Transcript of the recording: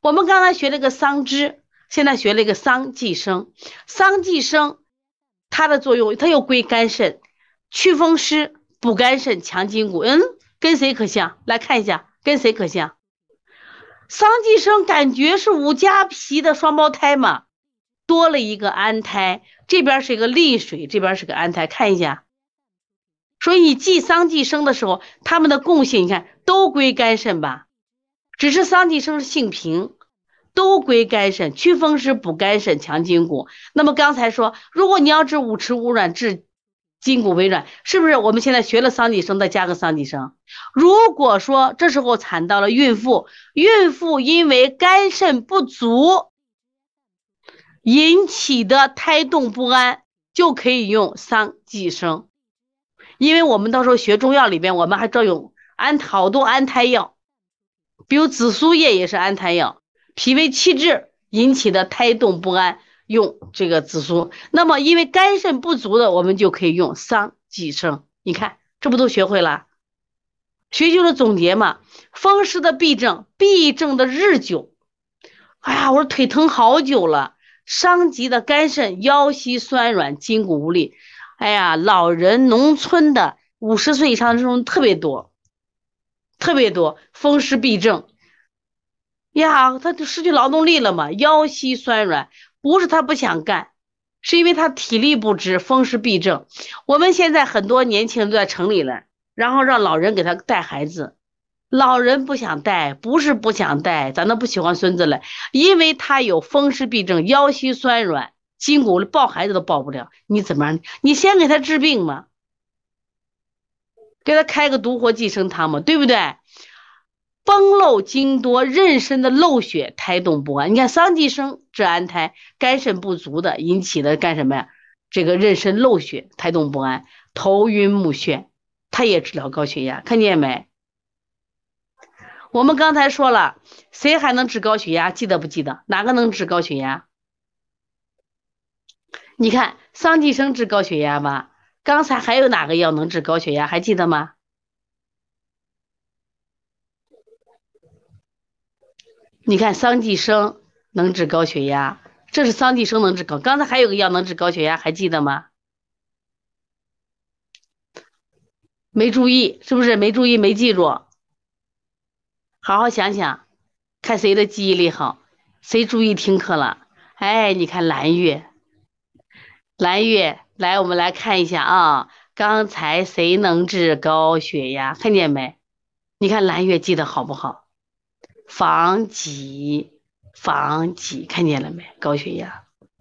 我们刚才学了个桑枝，现在学了一个桑寄生。桑寄生它的作用，它又归肝肾，祛风湿、补肝肾、强筋骨。嗯，跟谁可像？来看一下，跟谁可像？桑寄生感觉是五加皮的双胞胎嘛，多了一个安胎，这边是一个利水，这边是个安胎，看一下。所以你寄桑寄生的时候，它们的共性你看都归肝肾吧，只是桑寄生是性平，都归肝肾，祛风湿、补肝肾、强筋骨。那么刚才说，如果你要治五迟五软、治筋骨微软，是不是我们现在学了桑寄生，再加个桑寄生？如果说这时候产到了孕妇，孕妇因为肝肾不足引起的胎动不安，就可以用桑寄生。因为我们到时候学中药里边，我们还知道有安好多安胎药，比如紫苏叶也是安胎药，脾胃气滞引起的胎动不安，用这个紫苏。那么因为肝肾不足的，我们就可以用桑寄生。你看，这不都学会了？学就是总结嘛。风湿的痹症，痹症的日久，哎呀，我说腿疼好久了，伤及的肝肾，腰膝酸软，筋骨无力。哎呀，老人、农村的五十岁以上这种特别多，特别多风湿痹症。呀，他就失去劳动力了嘛，腰膝酸软，不是他不想干，是因为他体力不支，风湿痹症。我们现在很多年轻人都在城里了，然后让老人给他带孩子，老人不想带，不是不想带，咱都不喜欢孙子了，因为他有风湿痹症，腰膝酸软。筋骨抱孩子都抱不了，你怎么样？你先给他治病嘛，给他开个独活寄生汤嘛，对不对？崩漏经多，妊娠的漏血，胎动不安。你看桑寄生治安胎，肝肾不足的引起的干什么呀？这个妊娠漏血，胎动不安，头晕目眩，它也治疗高血压，看见没？我们刚才说了，谁还能治高血压？记得不记得？哪个能治高血压？你看桑寄生治高血压吧，刚才还有哪个药能治高血压？还记得吗？你看桑寄生能治高血压，这是桑寄生能治高。刚才还有个药能治高血压，还记得吗？没注意，是不是没注意没记住？好好想想，看谁的记忆力好，谁注意听课了？哎，你看蓝月。蓝月，来，我们来看一下啊，刚才谁能治高血压？看见没？你看蓝月记得好不好？防己，防己，看见了没？高血压。